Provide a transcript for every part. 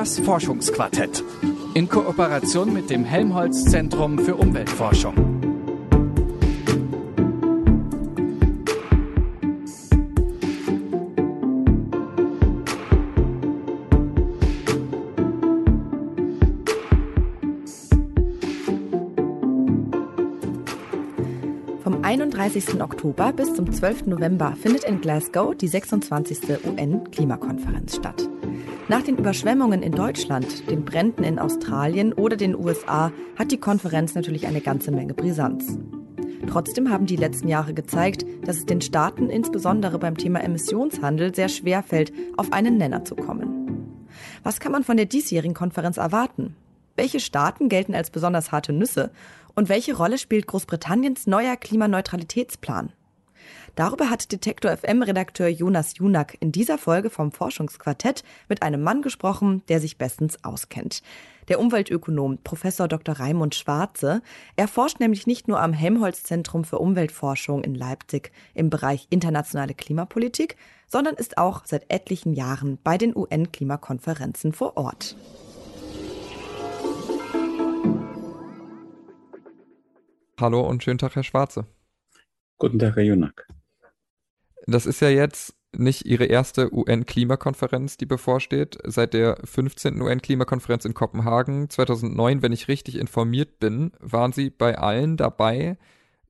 Das Forschungsquartett. In Kooperation mit dem Helmholtz Zentrum für Umweltforschung. Vom 31. Oktober bis zum 12. November findet in Glasgow die 26. UN-Klimakonferenz statt. Nach den Überschwemmungen in Deutschland, den Bränden in Australien oder den USA hat die Konferenz natürlich eine ganze Menge Brisanz. Trotzdem haben die letzten Jahre gezeigt, dass es den Staaten insbesondere beim Thema Emissionshandel sehr schwer fällt, auf einen Nenner zu kommen. Was kann man von der diesjährigen Konferenz erwarten? Welche Staaten gelten als besonders harte Nüsse und welche Rolle spielt Großbritanniens neuer Klimaneutralitätsplan? Darüber hat Detektor FM-Redakteur Jonas Junak in dieser Folge vom Forschungsquartett mit einem Mann gesprochen, der sich bestens auskennt. Der Umweltökonom Professor Dr. Raimund Schwarze. Er forscht nämlich nicht nur am Helmholtz-Zentrum für Umweltforschung in Leipzig im Bereich internationale Klimapolitik, sondern ist auch seit etlichen Jahren bei den UN-Klimakonferenzen vor Ort. Hallo und schönen Tag, Herr Schwarze. Guten Tag, Herr Junak. Das ist ja jetzt nicht Ihre erste UN-Klimakonferenz, die bevorsteht. Seit der 15. UN-Klimakonferenz in Kopenhagen 2009, wenn ich richtig informiert bin, waren Sie bei allen dabei.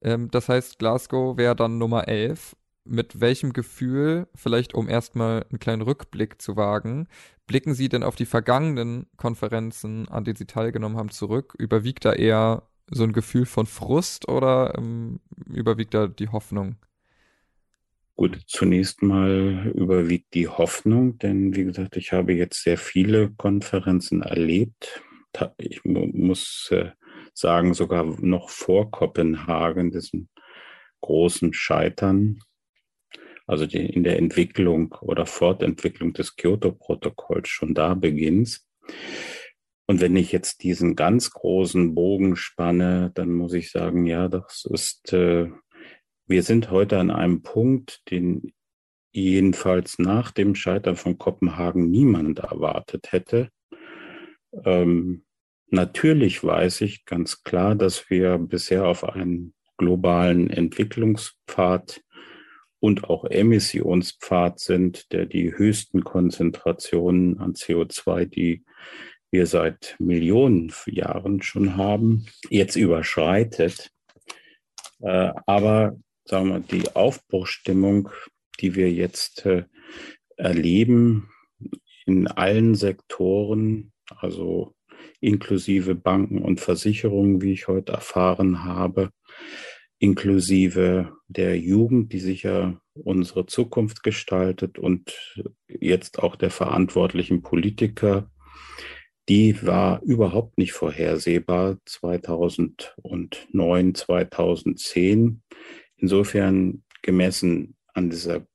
Ähm, das heißt, Glasgow wäre dann Nummer 11. Mit welchem Gefühl, vielleicht um erstmal einen kleinen Rückblick zu wagen, blicken Sie denn auf die vergangenen Konferenzen, an denen Sie teilgenommen haben, zurück? Überwiegt da eher so ein Gefühl von Frust oder ähm, überwiegt da die Hoffnung? Gut, zunächst mal überwiegt die Hoffnung, denn wie gesagt, ich habe jetzt sehr viele Konferenzen erlebt. Ich muss äh, sagen, sogar noch vor Kopenhagen, diesem großen Scheitern, also in der Entwicklung oder Fortentwicklung des Kyoto-Protokolls schon da beginnt. Und wenn ich jetzt diesen ganz großen Bogen spanne, dann muss ich sagen, ja, das ist, äh, wir sind heute an einem Punkt, den jedenfalls nach dem Scheitern von Kopenhagen niemand erwartet hätte. Ähm, natürlich weiß ich ganz klar, dass wir bisher auf einen globalen Entwicklungspfad und auch Emissionspfad sind, der die höchsten Konzentrationen an CO2, die wir seit Millionen Jahren schon haben, jetzt überschreitet. Äh, aber sagen wir, die Aufbruchstimmung, die wir jetzt äh, erleben in allen Sektoren, also inklusive Banken und Versicherungen, wie ich heute erfahren habe, inklusive der Jugend, die sicher unsere Zukunft gestaltet und jetzt auch der verantwortlichen Politiker, die war überhaupt nicht vorhersehbar 2009, 2010. Insofern gemessen an dieser,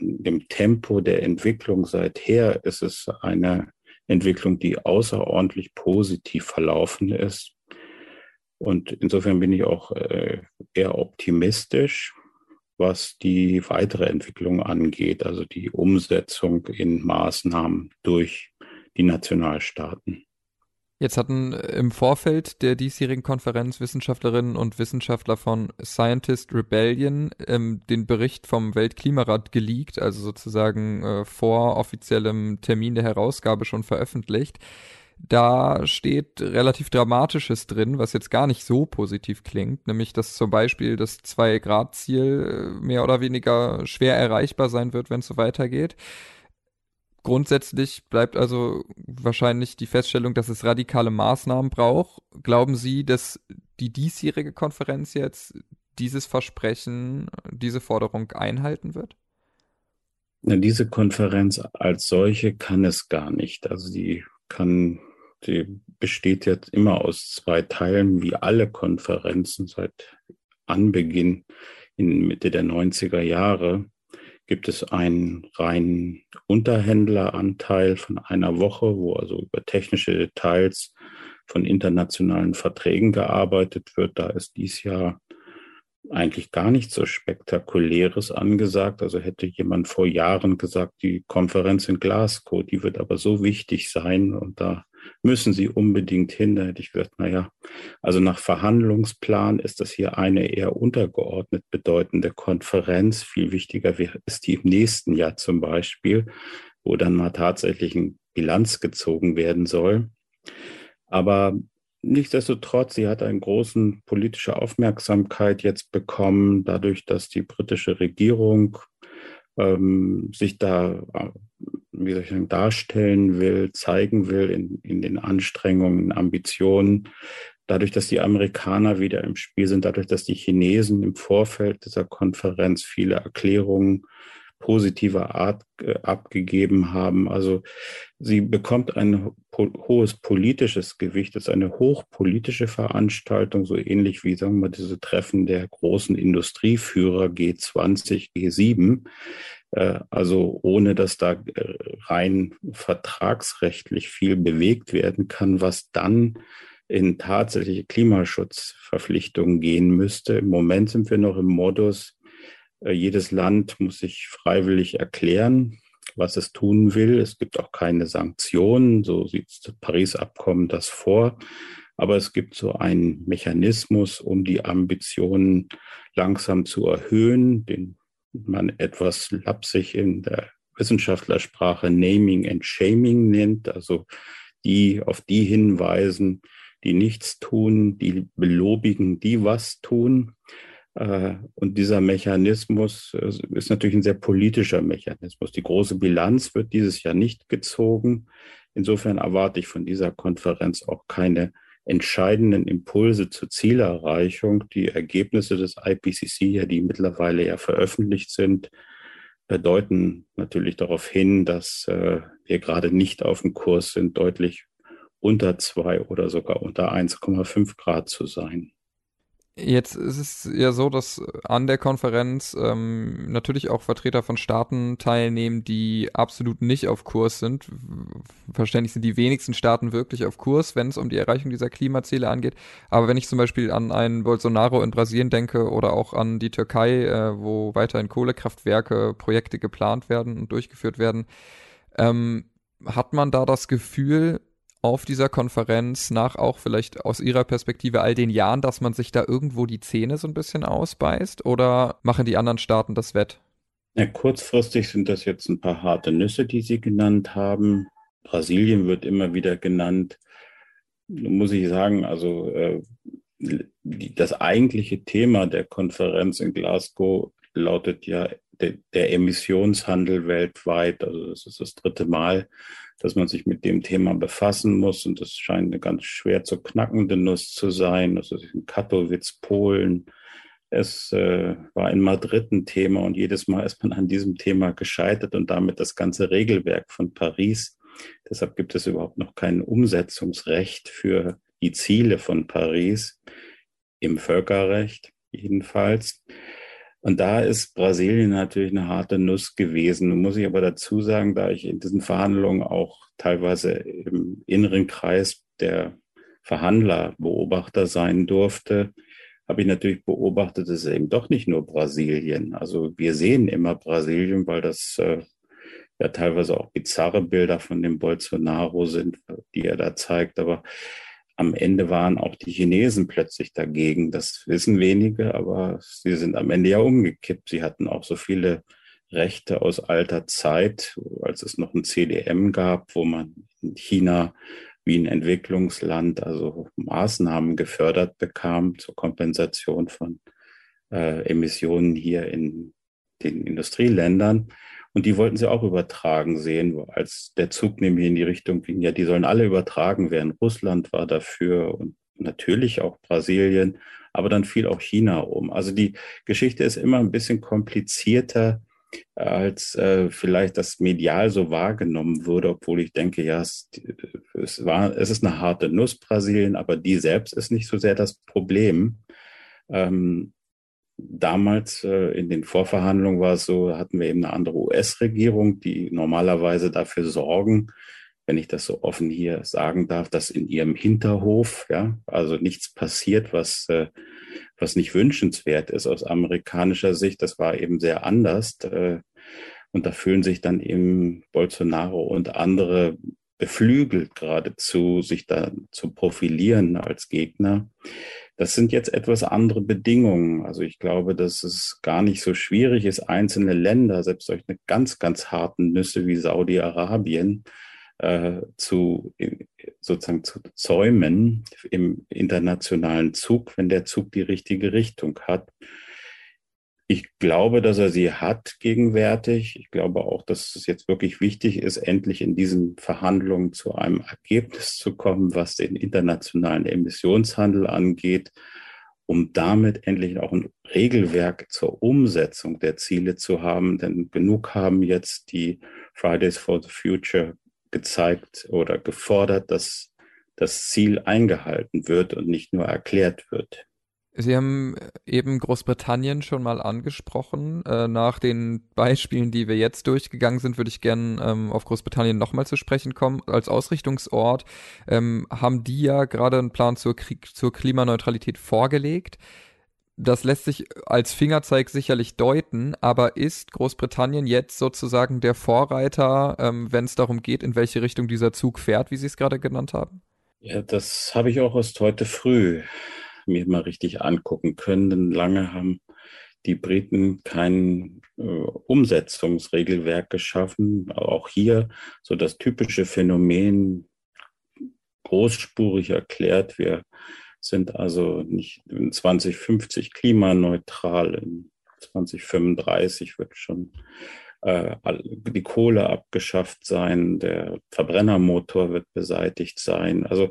dem Tempo der Entwicklung seither ist es eine Entwicklung, die außerordentlich positiv verlaufen ist. Und insofern bin ich auch äh, eher optimistisch, was die weitere Entwicklung angeht, also die Umsetzung in Maßnahmen durch die Nationalstaaten. Jetzt hatten im Vorfeld der diesjährigen Konferenz Wissenschaftlerinnen und Wissenschaftler von Scientist Rebellion ähm, den Bericht vom Weltklimarat geleakt, also sozusagen äh, vor offiziellem Termin der Herausgabe schon veröffentlicht. Da steht relativ Dramatisches drin, was jetzt gar nicht so positiv klingt, nämlich dass zum Beispiel das Zwei-Grad-Ziel äh, mehr oder weniger schwer erreichbar sein wird, wenn es so weitergeht. Grundsätzlich bleibt also wahrscheinlich die Feststellung, dass es radikale Maßnahmen braucht. Glauben Sie, dass die diesjährige Konferenz jetzt dieses Versprechen, diese Forderung einhalten wird? Na, diese Konferenz als solche kann es gar nicht. Also die kann, die besteht jetzt immer aus zwei Teilen, wie alle Konferenzen seit Anbeginn in Mitte der 90er Jahre gibt es einen reinen Unterhändleranteil von einer Woche, wo also über technische Details von internationalen Verträgen gearbeitet wird. Da ist dies Jahr eigentlich gar nichts so Spektakuläres angesagt. Also hätte jemand vor Jahren gesagt, die Konferenz in Glasgow, die wird aber so wichtig sein und da müssen Sie unbedingt hin. Da hätte ich gesagt, na ja, also nach Verhandlungsplan ist das hier eine eher untergeordnet bedeutende Konferenz. Viel wichtiger ist die im nächsten Jahr zum Beispiel, wo dann mal tatsächlich ein Bilanz gezogen werden soll. Aber Nichtsdestotrotz, sie hat eine große politische Aufmerksamkeit jetzt bekommen, dadurch, dass die britische Regierung ähm, sich da, wie soll ich sagen, darstellen will, zeigen will in, in den Anstrengungen, Ambitionen. Dadurch, dass die Amerikaner wieder im Spiel sind, dadurch, dass die Chinesen im Vorfeld dieser Konferenz viele Erklärungen positiver Art äh, abgegeben haben. Also sie bekommt ein hohes politisches Gewicht. Es ist eine hochpolitische Veranstaltung, so ähnlich wie, sagen wir mal, diese Treffen der großen Industrieführer G20, G7. Äh, also ohne dass da äh, rein vertragsrechtlich viel bewegt werden kann, was dann in tatsächliche Klimaschutzverpflichtungen gehen müsste. Im Moment sind wir noch im Modus, jedes Land muss sich freiwillig erklären, was es tun will. Es gibt auch keine Sanktionen, so sieht das Paris-Abkommen das vor. Aber es gibt so einen Mechanismus, um die Ambitionen langsam zu erhöhen, den man etwas lapsig in der Wissenschaftlersprache Naming and Shaming nennt, also die auf die hinweisen, die nichts tun, die belobigen, die was tun. Äh, und dieser Mechanismus ist natürlich ein sehr politischer Mechanismus. Die große Bilanz wird dieses Jahr nicht gezogen. Insofern erwarte ich von dieser Konferenz auch keine entscheidenden Impulse zur Zielerreichung. Die Ergebnisse des IPCC, die mittlerweile ja veröffentlicht sind, deuten natürlich darauf hin, dass äh, wir gerade nicht auf dem Kurs sind, deutlich unter zwei oder sogar unter 1,5 Grad zu sein. Jetzt ist es ja so, dass an der Konferenz ähm, natürlich auch Vertreter von Staaten teilnehmen, die absolut nicht auf Kurs sind. Verständlich sind die wenigsten Staaten wirklich auf Kurs, wenn es um die Erreichung dieser Klimaziele angeht. Aber wenn ich zum Beispiel an einen Bolsonaro in Brasilien denke oder auch an die Türkei, äh, wo weiterhin Kohlekraftwerke, Projekte geplant werden und durchgeführt werden, ähm, hat man da das Gefühl, auf dieser Konferenz nach auch vielleicht aus Ihrer Perspektive all den Jahren, dass man sich da irgendwo die Zähne so ein bisschen ausbeißt oder machen die anderen Staaten das wett? Ja, kurzfristig sind das jetzt ein paar harte Nüsse, die Sie genannt haben. Brasilien wird immer wieder genannt. Muss ich sagen, also äh, das eigentliche Thema der Konferenz in Glasgow lautet ja der, der Emissionshandel weltweit. Also das ist das dritte Mal, dass man sich mit dem Thema befassen muss. Und das scheint eine ganz schwer zu knackende Nuss zu sein. Das ist in Katowice, Polen. Es äh, war in Madrid ein Thema und jedes Mal ist man an diesem Thema gescheitert und damit das ganze Regelwerk von Paris. Deshalb gibt es überhaupt noch kein Umsetzungsrecht für die Ziele von Paris im Völkerrecht jedenfalls. Und da ist Brasilien natürlich eine harte Nuss gewesen. Nun muss ich aber dazu sagen, da ich in diesen Verhandlungen auch teilweise im inneren Kreis der Verhandler Beobachter sein durfte, habe ich natürlich beobachtet, es ist eben doch nicht nur Brasilien. Also wir sehen immer Brasilien, weil das äh, ja teilweise auch bizarre Bilder von dem Bolsonaro sind, die er da zeigt. Aber am Ende waren auch die Chinesen plötzlich dagegen. Das wissen wenige, aber sie sind am Ende ja umgekippt. Sie hatten auch so viele Rechte aus alter Zeit, als es noch ein CDM gab, wo man in China wie ein Entwicklungsland also Maßnahmen gefördert bekam zur Kompensation von äh, Emissionen hier in den Industrieländern. Und die wollten sie auch übertragen sehen, als der Zug nämlich in die Richtung ging, ja, die sollen alle übertragen werden. Russland war dafür und natürlich auch Brasilien, aber dann fiel auch China um. Also die Geschichte ist immer ein bisschen komplizierter, als äh, vielleicht das medial so wahrgenommen wurde, obwohl ich denke, ja, es, es, war, es ist eine harte Nuss, Brasilien, aber die selbst ist nicht so sehr das Problem. Ähm, damals äh, in den Vorverhandlungen war es so, hatten wir eben eine andere US-Regierung, die normalerweise dafür sorgen, wenn ich das so offen hier sagen darf, dass in ihrem Hinterhof, ja, also nichts passiert, was, äh, was nicht wünschenswert ist aus amerikanischer Sicht. Das war eben sehr anders. Äh, und da fühlen sich dann eben Bolsonaro und andere beflügelt geradezu, sich da zu profilieren als Gegner. Das sind jetzt etwas andere Bedingungen. Also ich glaube, dass es gar nicht so schwierig ist, einzelne Länder, selbst solche ganz, ganz harten Nüsse wie Saudi-Arabien, äh, zu sozusagen zu zäumen im internationalen Zug, wenn der Zug die richtige Richtung hat. Ich glaube, dass er sie hat gegenwärtig. Ich glaube auch, dass es jetzt wirklich wichtig ist, endlich in diesen Verhandlungen zu einem Ergebnis zu kommen, was den internationalen Emissionshandel angeht, um damit endlich auch ein Regelwerk zur Umsetzung der Ziele zu haben. Denn genug haben jetzt die Fridays for the Future gezeigt oder gefordert, dass das Ziel eingehalten wird und nicht nur erklärt wird. Sie haben eben Großbritannien schon mal angesprochen. Äh, nach den Beispielen, die wir jetzt durchgegangen sind, würde ich gerne ähm, auf Großbritannien nochmal zu sprechen kommen. Als Ausrichtungsort ähm, haben die ja gerade einen Plan zur, Krieg zur Klimaneutralität vorgelegt. Das lässt sich als Fingerzeig sicherlich deuten, aber ist Großbritannien jetzt sozusagen der Vorreiter, ähm, wenn es darum geht, in welche Richtung dieser Zug fährt, wie Sie es gerade genannt haben? Ja, das habe ich auch erst heute früh mir mal richtig angucken können, denn lange haben die Briten kein äh, Umsetzungsregelwerk geschaffen. Auch hier so das typische Phänomen großspurig erklärt. Wir sind also nicht in 2050 klimaneutral, in 2035 wird schon äh, die Kohle abgeschafft sein, der Verbrennermotor wird beseitigt sein. Also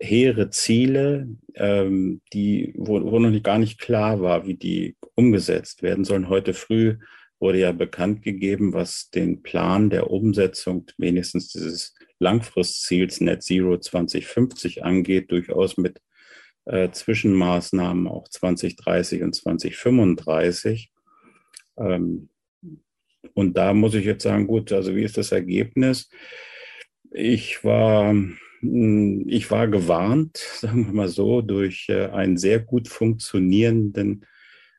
hehre Ziele, ähm, die, wo, wo noch nicht, gar nicht klar war, wie die umgesetzt werden sollen. Heute früh wurde ja bekannt gegeben, was den Plan der Umsetzung wenigstens dieses Langfristziels Net Zero 2050 angeht, durchaus mit äh, Zwischenmaßnahmen auch 2030 und 2035. Ähm, und da muss ich jetzt sagen, gut, also wie ist das Ergebnis? Ich war ich war gewarnt, sagen wir mal so, durch äh, einen sehr gut funktionierenden,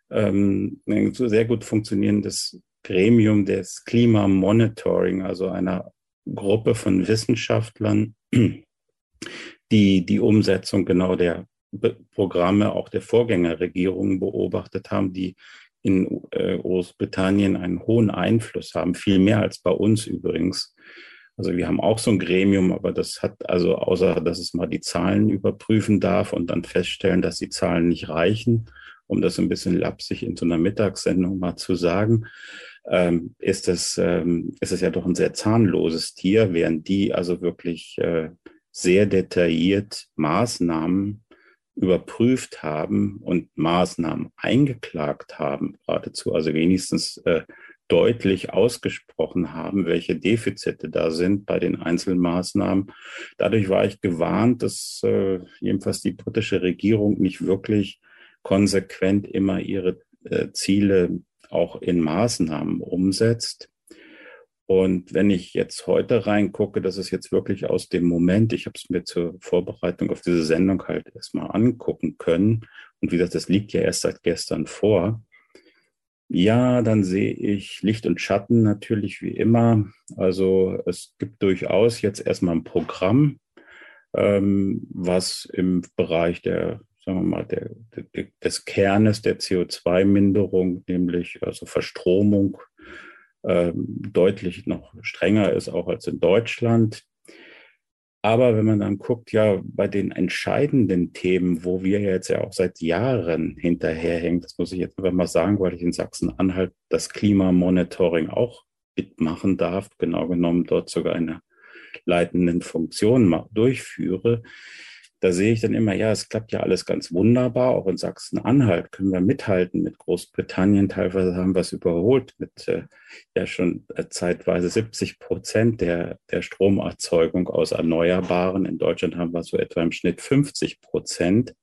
ähm, sehr gut funktionierendes Gremium des Klimamonitoring, also einer Gruppe von Wissenschaftlern, die die Umsetzung genau der Programme auch der Vorgängerregierungen beobachtet haben, die in äh, Großbritannien einen hohen Einfluss haben, viel mehr als bei uns übrigens. Also wir haben auch so ein Gremium, aber das hat also außer, dass es mal die Zahlen überprüfen darf und dann feststellen, dass die Zahlen nicht reichen, um das ein bisschen lapsig in so einer Mittagssendung mal zu sagen, ähm, ist es ähm, ist es ja doch ein sehr zahnloses Tier, während die also wirklich äh, sehr detailliert Maßnahmen überprüft haben und Maßnahmen eingeklagt haben, geradezu, also wenigstens äh, deutlich ausgesprochen haben, welche Defizite da sind bei den Einzelmaßnahmen. Dadurch war ich gewarnt, dass äh, jedenfalls die britische Regierung nicht wirklich konsequent immer ihre äh, Ziele auch in Maßnahmen umsetzt. Und wenn ich jetzt heute reingucke, das ist jetzt wirklich aus dem Moment, ich habe es mir zur Vorbereitung auf diese Sendung halt erstmal angucken können. Und wie gesagt, das liegt ja erst seit gestern vor. Ja, dann sehe ich Licht und Schatten natürlich wie immer. Also es gibt durchaus jetzt erstmal ein Programm, ähm, was im Bereich der, sagen wir mal, der, der, des Kernes der CO2-Minderung, nämlich also Verstromung, ähm, deutlich noch strenger ist, auch als in Deutschland. Aber wenn man dann guckt, ja, bei den entscheidenden Themen, wo wir jetzt ja auch seit Jahren hinterherhängen, das muss ich jetzt einfach mal sagen, weil ich in Sachsen-Anhalt das Klimamonitoring auch mitmachen darf, genau genommen dort sogar eine leitenden Funktion durchführe, da sehe ich dann immer, ja, es klappt ja alles ganz wunderbar. Auch in Sachsen-Anhalt können wir mithalten mit Großbritannien. Teilweise haben wir es überholt mit äh, ja schon äh, zeitweise 70 Prozent der, der Stromerzeugung aus Erneuerbaren. In Deutschland haben wir so etwa im Schnitt 50 Prozent.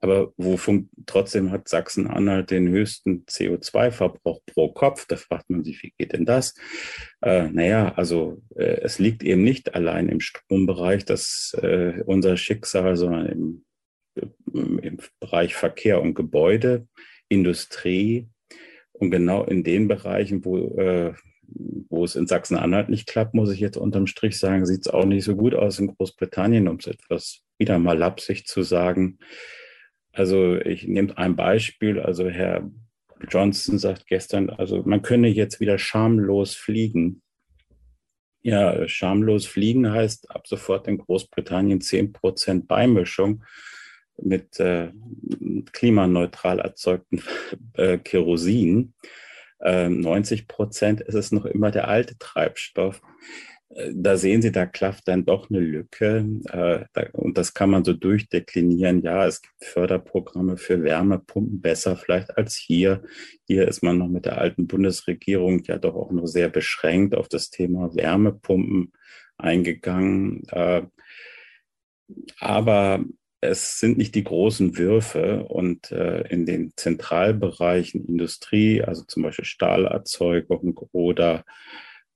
Aber wo trotzdem hat Sachsen-Anhalt den höchsten CO2-Verbrauch pro Kopf. Da fragt man sich, wie geht denn das? Äh, naja, also äh, es liegt eben nicht allein im Strombereich, dass äh, unser Schicksal, sondern im, im Bereich Verkehr und Gebäude, Industrie und genau in den Bereichen, wo äh, wo es in Sachsen-Anhalt nicht klappt, muss ich jetzt unterm Strich sagen, sieht es auch nicht so gut aus in Großbritannien, um es etwas wieder mal lapsig zu sagen. Also ich nehme ein Beispiel. Also Herr Johnson sagt gestern, also man könne jetzt wieder schamlos fliegen. Ja, schamlos fliegen heißt ab sofort in Großbritannien 10% Beimischung mit äh, klimaneutral erzeugten äh, Kerosin. Äh, 90 Prozent ist es noch immer der alte Treibstoff da sehen Sie, da klafft dann doch eine Lücke. Äh, und das kann man so durchdeklinieren. Ja, es gibt Förderprogramme für Wärmepumpen, besser vielleicht als hier. Hier ist man noch mit der alten Bundesregierung ja doch auch nur sehr beschränkt auf das Thema Wärmepumpen eingegangen. Äh, aber es sind nicht die großen Würfe und äh, in den Zentralbereichen Industrie, also zum Beispiel Stahlerzeugung oder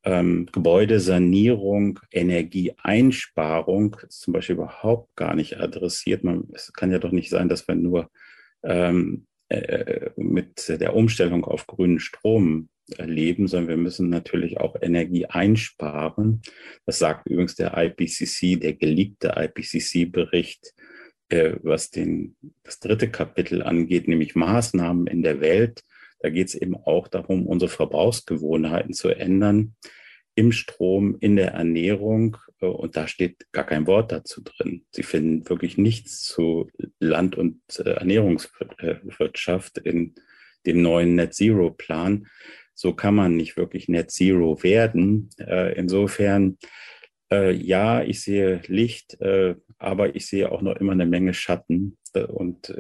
ähm, Gebäudesanierung, Energieeinsparung ist zum Beispiel überhaupt gar nicht adressiert. Man, es kann ja doch nicht sein, dass wir nur ähm, äh, mit der Umstellung auf grünen Strom leben, sondern wir müssen natürlich auch Energie einsparen. Das sagt übrigens der IPCC, der geliebte IPCC-Bericht, äh, was den, das dritte Kapitel angeht, nämlich Maßnahmen in der Welt, da geht es eben auch darum, unsere Verbrauchsgewohnheiten zu ändern im Strom, in der Ernährung. Äh, und da steht gar kein Wort dazu drin. Sie finden wirklich nichts zu Land- und äh, Ernährungswirtschaft in dem neuen Net Zero Plan. So kann man nicht wirklich Net Zero werden. Äh, insofern, ja, ich sehe Licht, aber ich sehe auch noch immer eine Menge Schatten und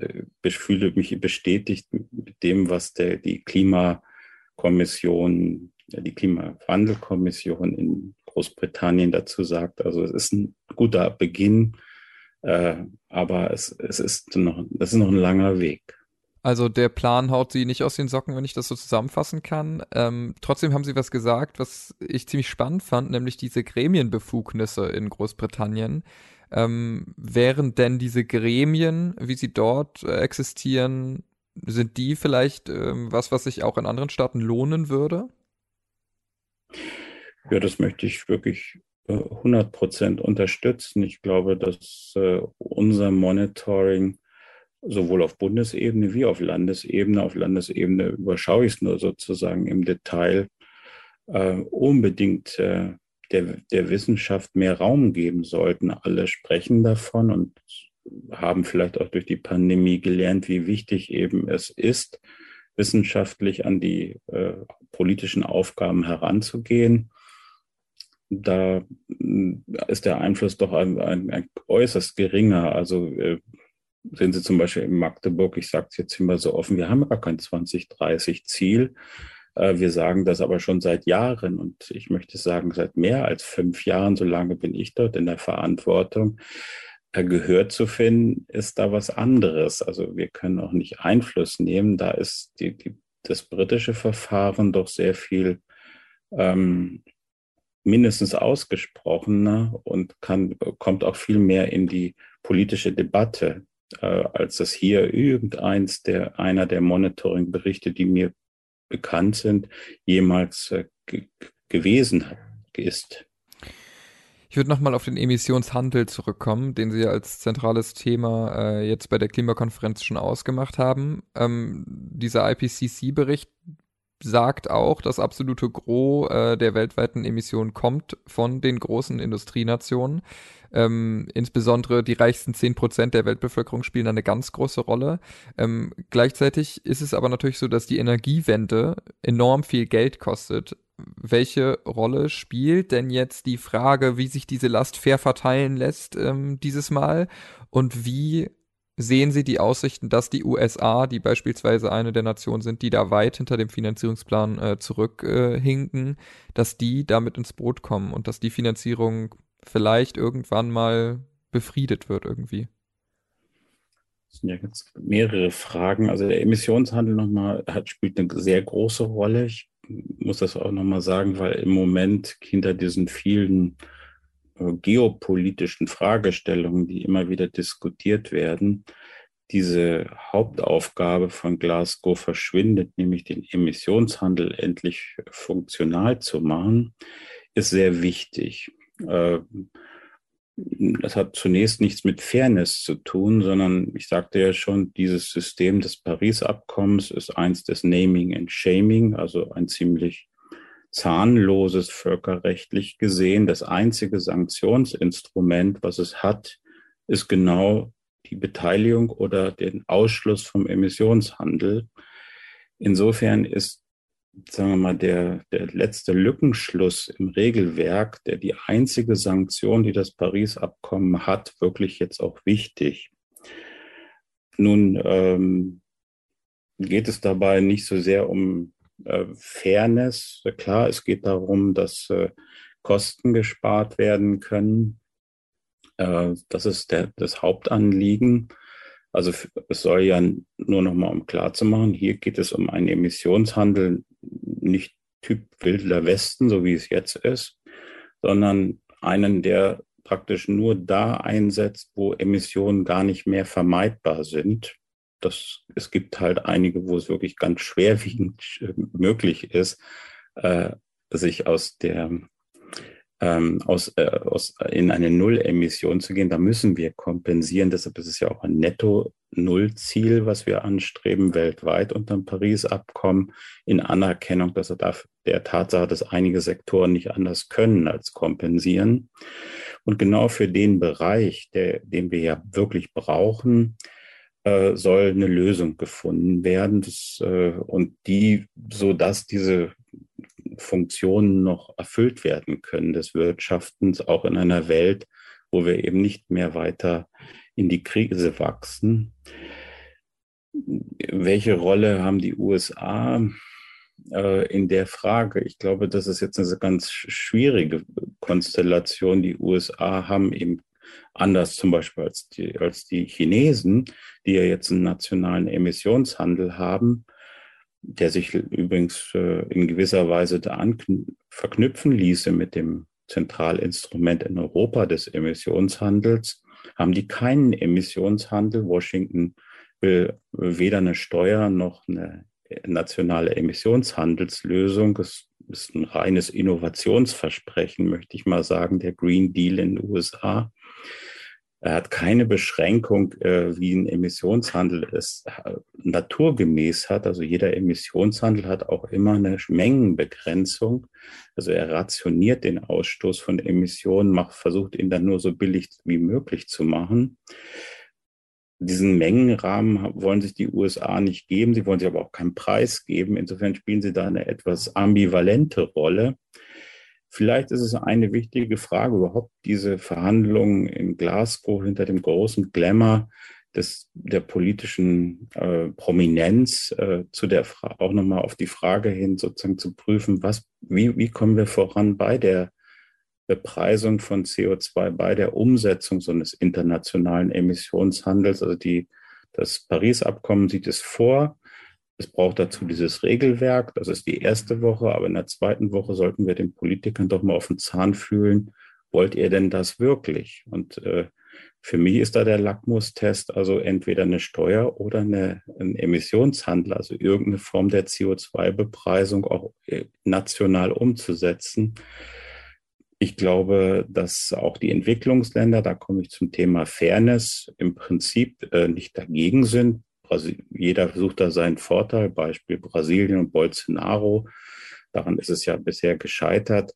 fühle mich bestätigt mit dem, was der, die Klimakommission, die Klimawandelkommission in Großbritannien dazu sagt. Also es ist ein guter Beginn, äh, aber es, es ist noch, es ist noch ein langer Weg. Also der Plan haut sie nicht aus den Socken, wenn ich das so zusammenfassen kann. Ähm, trotzdem haben sie was gesagt, was ich ziemlich spannend fand, nämlich diese Gremienbefugnisse in Großbritannien. Ähm, wären denn diese Gremien, wie sie dort äh, existieren, sind die vielleicht ähm, was, was sich auch in anderen Staaten lohnen würde? Ja, das möchte ich wirklich 100 äh, Prozent unterstützen. Ich glaube, dass äh, unser Monitoring sowohl auf Bundesebene wie auf Landesebene, auf Landesebene überschaue ich es nur sozusagen im Detail, äh, unbedingt der, der Wissenschaft mehr Raum geben sollten. Alle sprechen davon und haben vielleicht auch durch die Pandemie gelernt, wie wichtig eben es ist, wissenschaftlich an die äh, politischen Aufgaben heranzugehen. Da äh, ist der Einfluss doch ein, ein, ein äußerst geringer. Also äh, sehen Sie zum Beispiel in Magdeburg, ich sage es jetzt immer so offen, wir haben gar kein 2030-Ziel. Äh, wir sagen das aber schon seit Jahren und ich möchte sagen, seit mehr als fünf Jahren, so lange bin ich dort in der Verantwortung. Äh, Gehör zu finden, ist da was anderes. Also wir können auch nicht Einfluss nehmen. Da ist die, die, das britische Verfahren doch sehr viel ähm, mindestens ausgesprochener und kann, kommt auch viel mehr in die politische Debatte, äh, als das hier irgendeins der, einer der Monitoring-Berichte, die mir bekannt sind, jemals äh, gewesen ist. Ich würde nochmal auf den Emissionshandel zurückkommen, den Sie als zentrales Thema äh, jetzt bei der Klimakonferenz schon ausgemacht haben. Ähm, dieser IPCC-Bericht sagt auch, das absolute Gros äh, der weltweiten Emissionen kommt von den großen Industrienationen. Ähm, insbesondere die reichsten 10% der Weltbevölkerung spielen eine ganz große Rolle. Ähm, gleichzeitig ist es aber natürlich so, dass die Energiewende enorm viel Geld kostet. Welche Rolle spielt denn jetzt die Frage, wie sich diese Last fair verteilen lässt ähm, dieses Mal und wie sehen Sie die Aussichten, dass die USA, die beispielsweise eine der Nationen sind, die da weit hinter dem Finanzierungsplan äh, zurückhinken, äh, dass die damit ins Boot kommen und dass die Finanzierung vielleicht irgendwann mal befriedet wird irgendwie? Das sind ja jetzt mehrere Fragen. Also der Emissionshandel nochmal hat, spielt eine sehr große Rolle. Ich muss das auch nochmal sagen, weil im Moment hinter diesen vielen äh, geopolitischen Fragestellungen, die immer wieder diskutiert werden, diese Hauptaufgabe von Glasgow verschwindet, nämlich den Emissionshandel endlich funktional zu machen, ist sehr wichtig. Äh, das hat zunächst nichts mit Fairness zu tun, sondern ich sagte ja schon, dieses System des Paris-Abkommens ist eins des Naming and Shaming, also ein ziemlich zahnloses völkerrechtlich gesehen. Das einzige Sanktionsinstrument, was es hat, ist genau die Beteiligung oder den Ausschluss vom Emissionshandel. Insofern ist, sagen wir mal, der, der letzte Lückenschluss im Regelwerk, der die einzige Sanktion, die das Paris-Abkommen hat, wirklich jetzt auch wichtig. Nun ähm, geht es dabei nicht so sehr um äh, Fairness. Klar, es geht darum, dass äh, Kosten gespart werden können. Äh, das ist der, das Hauptanliegen. Also es soll ja nur noch mal um klar zu machen, hier geht es um einen Emissionshandel, nicht Typ Wilder Westen, so wie es jetzt ist, sondern einen, der praktisch nur da einsetzt, wo Emissionen gar nicht mehr vermeidbar sind. Das, es gibt halt einige, wo es wirklich ganz schwerwiegend äh, möglich ist, äh, sich aus der ähm, aus, äh, aus, in eine Nullemission zu gehen, da müssen wir kompensieren. Deshalb ist es ja auch ein Netto-Null-Ziel, was wir anstreben weltweit unter dem Paris-Abkommen in Anerkennung dass er der Tatsache, dass einige Sektoren nicht anders können als kompensieren. Und genau für den Bereich, der, den wir ja wirklich brauchen, äh, soll eine Lösung gefunden werden das, äh, und die, so dass diese Funktionen noch erfüllt werden können des Wirtschaftens, auch in einer Welt, wo wir eben nicht mehr weiter in die Krise wachsen. Welche Rolle haben die USA äh, in der Frage? Ich glaube, das ist jetzt eine ganz schwierige Konstellation. Die USA haben eben anders zum Beispiel als die, als die Chinesen, die ja jetzt einen nationalen Emissionshandel haben, der sich übrigens äh, in gewisser Weise da verknüpfen ließe mit dem Zentralinstrument in Europa des Emissionshandels, haben die keinen Emissionshandel. Washington will weder eine Steuer noch eine nationale Emissionshandelslösung. Es ist ein reines Innovationsversprechen, möchte ich mal sagen, der Green Deal in den USA. Er hat keine Beschränkung, äh, wie ein Emissionshandel es äh, naturgemäß hat. Also jeder Emissionshandel hat auch immer eine Mengenbegrenzung. Also er rationiert den Ausstoß von Emissionen, macht, versucht ihn dann nur so billig wie möglich zu machen. Diesen Mengenrahmen wollen sich die USA nicht geben. Sie wollen sich aber auch keinen Preis geben. Insofern spielen sie da eine etwas ambivalente Rolle. Vielleicht ist es eine wichtige Frage, überhaupt diese Verhandlungen in Glasgow hinter dem großen Glamour des, der politischen äh, Prominenz äh, zu der Fra auch nochmal auf die Frage hin sozusagen zu prüfen, was, wie, wie kommen wir voran bei der Bepreisung von CO2, bei der Umsetzung so eines internationalen Emissionshandels. Also die, das Paris-Abkommen sieht es vor, es braucht dazu dieses Regelwerk. Das ist die erste Woche. Aber in der zweiten Woche sollten wir den Politikern doch mal auf den Zahn fühlen. Wollt ihr denn das wirklich? Und äh, für mich ist da der Lackmustest also entweder eine Steuer oder eine, ein Emissionshandel, also irgendeine Form der CO2-Bepreisung auch äh, national umzusetzen. Ich glaube, dass auch die Entwicklungsländer, da komme ich zum Thema Fairness, im Prinzip äh, nicht dagegen sind. Jeder sucht da seinen Vorteil, Beispiel Brasilien und Bolsonaro. Daran ist es ja bisher gescheitert.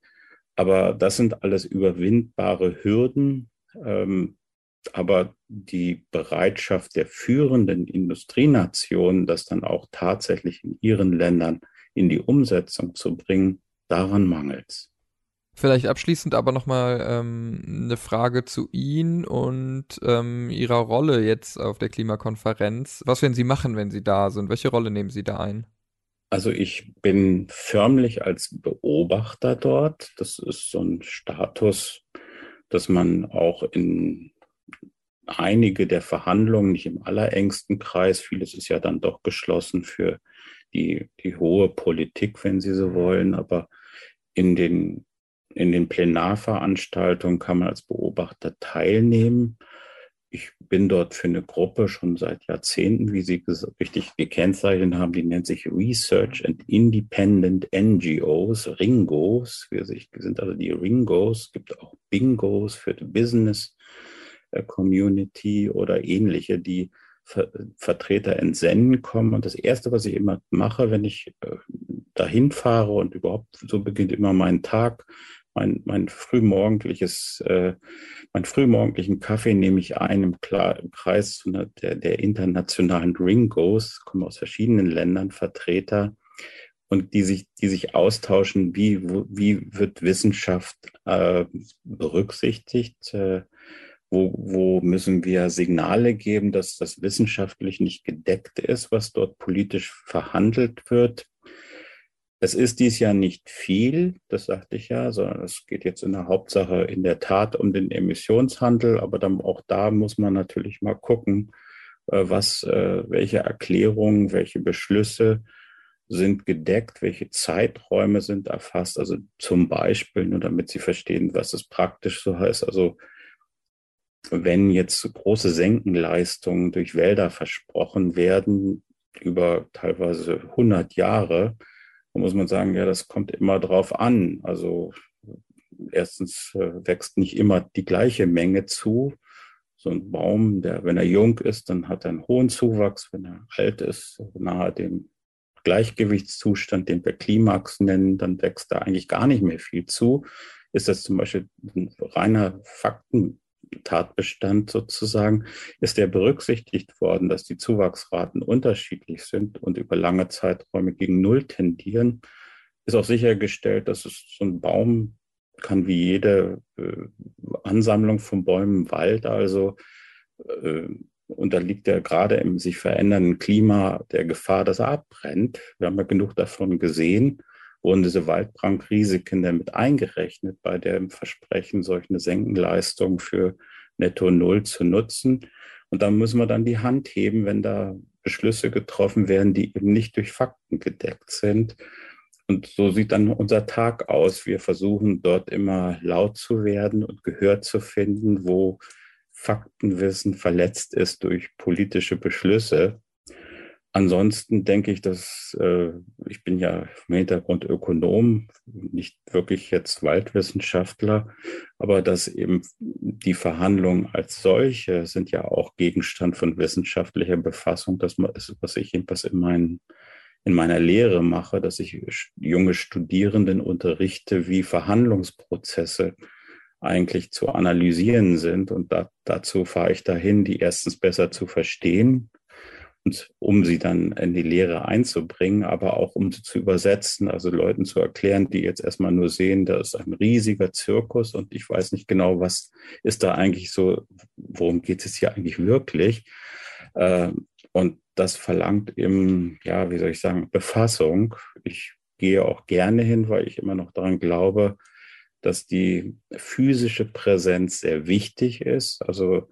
Aber das sind alles überwindbare Hürden. Ähm, aber die Bereitschaft der führenden Industrienationen, das dann auch tatsächlich in ihren Ländern in die Umsetzung zu bringen, daran mangelt es. Vielleicht abschließend aber nochmal ähm, eine Frage zu Ihnen und ähm, Ihrer Rolle jetzt auf der Klimakonferenz. Was werden Sie machen, wenn Sie da sind? Welche Rolle nehmen Sie da ein? Also ich bin förmlich als Beobachter dort. Das ist so ein Status, dass man auch in einige der Verhandlungen, nicht im allerengsten Kreis, vieles ist ja dann doch geschlossen für die, die hohe Politik, wenn Sie so wollen, aber in den, in den Plenarveranstaltungen kann man als Beobachter teilnehmen. Ich bin dort für eine Gruppe schon seit Jahrzehnten, wie Sie richtig gekennzeichnet haben, die nennt sich Research and Independent NGOs, Ringos. Wir sind also die Ringos, es gibt auch Bingos für die Business äh, Community oder ähnliche, die Vertreter entsenden kommen. Und das Erste, was ich immer mache, wenn ich äh, dahin fahre und überhaupt, so beginnt immer mein Tag, mein, mein frühmorgendliches, äh, mein frühmorgendlichen Kaffee nehme ich ein im, Klar, im Kreis der, der internationalen Ringos, kommen aus verschiedenen Ländern Vertreter und die sich, die sich austauschen, wie, wie wird Wissenschaft äh, berücksichtigt, äh, wo, wo müssen wir Signale geben, dass das wissenschaftlich nicht gedeckt ist, was dort politisch verhandelt wird. Es ist dies Jahr nicht viel, das sagte ich ja, sondern es geht jetzt in der Hauptsache in der Tat um den Emissionshandel, aber dann auch da muss man natürlich mal gucken, äh, was, äh, welche Erklärungen, welche Beschlüsse sind gedeckt, welche Zeiträume sind erfasst. Also zum Beispiel, nur damit Sie verstehen, was es praktisch so heißt. Also wenn jetzt große Senkenleistungen durch Wälder versprochen werden, über teilweise 100 Jahre, dann muss man sagen, ja, das kommt immer drauf an. Also erstens äh, wächst nicht immer die gleiche Menge zu. So ein Baum, der, wenn er jung ist, dann hat er einen hohen Zuwachs. Wenn er alt ist, nahe dem Gleichgewichtszustand, den wir Klimax nennen, dann wächst da eigentlich gar nicht mehr viel zu. Ist das zum Beispiel ein reiner Fakten, Tatbestand sozusagen, ist der berücksichtigt worden, dass die Zuwachsraten unterschiedlich sind und über lange Zeiträume gegen Null tendieren, ist auch sichergestellt, dass es so ein Baum kann wie jede äh, Ansammlung von Bäumen Wald. Also äh, unterliegt er gerade im sich verändernden Klima der Gefahr, dass er abbrennt. Wir haben ja genug davon gesehen wurden diese Waldbrandrisiken damit eingerechnet bei dem Versprechen, solch eine Senkenleistung für Netto Null zu nutzen. Und dann müssen wir dann die Hand heben, wenn da Beschlüsse getroffen werden, die eben nicht durch Fakten gedeckt sind. Und so sieht dann unser Tag aus. Wir versuchen dort immer laut zu werden und Gehör zu finden, wo Faktenwissen verletzt ist durch politische Beschlüsse. Ansonsten denke ich, dass äh, ich bin ja im Hintergrund Ökonom, nicht wirklich jetzt Waldwissenschaftler, aber dass eben die Verhandlungen als solche sind ja auch Gegenstand von wissenschaftlicher Befassung. Das ist, was ich jedenfalls in, mein, in meiner Lehre mache, dass ich junge Studierenden unterrichte, wie Verhandlungsprozesse eigentlich zu analysieren sind. Und da, dazu fahre ich dahin, die erstens besser zu verstehen um sie dann in die Lehre einzubringen, aber auch um sie zu übersetzen, also Leuten zu erklären, die jetzt erstmal nur sehen, da ist ein riesiger Zirkus und ich weiß nicht genau, was ist da eigentlich so, worum geht es hier eigentlich wirklich? Ähm, und das verlangt eben, ja, wie soll ich sagen, Befassung. Ich gehe auch gerne hin, weil ich immer noch daran glaube, dass die physische Präsenz sehr wichtig ist. Also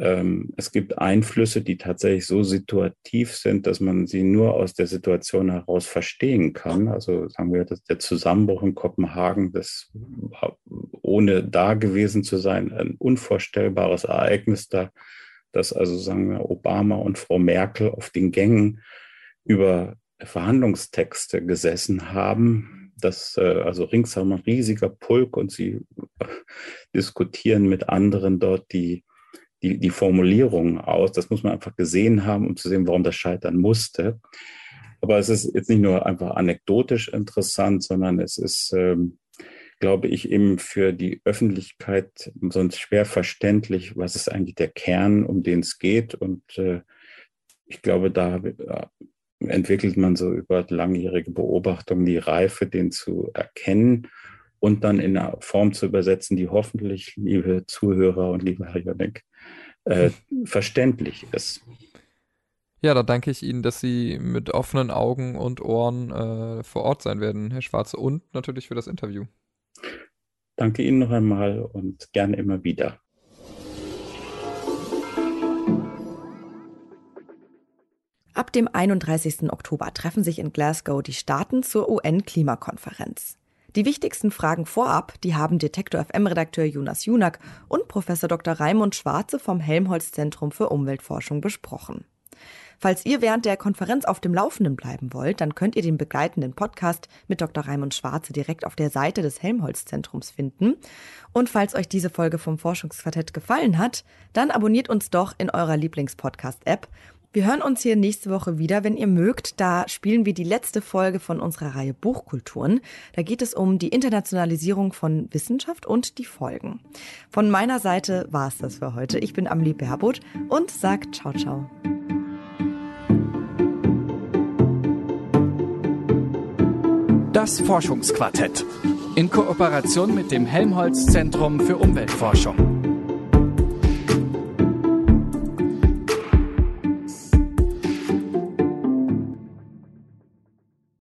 ähm, es gibt Einflüsse, die tatsächlich so situativ sind, dass man sie nur aus der Situation heraus verstehen kann. Also sagen wir, dass der Zusammenbruch in Kopenhagen, das ohne da gewesen zu sein, ein unvorstellbares Ereignis da, dass also sagen wir Obama und Frau Merkel auf den Gängen über Verhandlungstexte gesessen haben, dass äh, also ringsherum ein riesiger Pulk und sie diskutieren mit anderen dort die die, die Formulierung aus. Das muss man einfach gesehen haben, um zu sehen, warum das scheitern musste. Aber es ist jetzt nicht nur einfach anekdotisch interessant, sondern es ist, ähm, glaube ich, eben für die Öffentlichkeit sonst schwer verständlich, was ist eigentlich der Kern, um den es geht. Und äh, ich glaube, da äh, entwickelt man so über langjährige Beobachtung die Reife, den zu erkennen und dann in einer Form zu übersetzen, die hoffentlich, liebe Zuhörer und lieber Herr Jöneck, äh, verständlich ist. Ja, da danke ich Ihnen, dass Sie mit offenen Augen und Ohren äh, vor Ort sein werden, Herr Schwarze, und natürlich für das Interview. Danke Ihnen noch einmal und gerne immer wieder. Ab dem 31. Oktober treffen sich in Glasgow die Staaten zur UN-Klimakonferenz. Die wichtigsten Fragen vorab, die haben Detektor FM-Redakteur Jonas Junak und Professor Dr. Raimund Schwarze vom Helmholtz Zentrum für Umweltforschung besprochen. Falls ihr während der Konferenz auf dem Laufenden bleiben wollt, dann könnt ihr den begleitenden Podcast mit Dr. Raimund Schwarze direkt auf der Seite des Helmholtz-Zentrums finden. Und falls euch diese Folge vom Forschungsquartett gefallen hat, dann abonniert uns doch in eurer Lieblingspodcast-App wir hören uns hier nächste Woche wieder, wenn ihr mögt. Da spielen wir die letzte Folge von unserer Reihe Buchkulturen. Da geht es um die Internationalisierung von Wissenschaft und die Folgen. Von meiner Seite war es das für heute. Ich bin Amelie Berbot und sag ciao, ciao. Das Forschungsquartett in Kooperation mit dem Helmholtz Zentrum für Umweltforschung.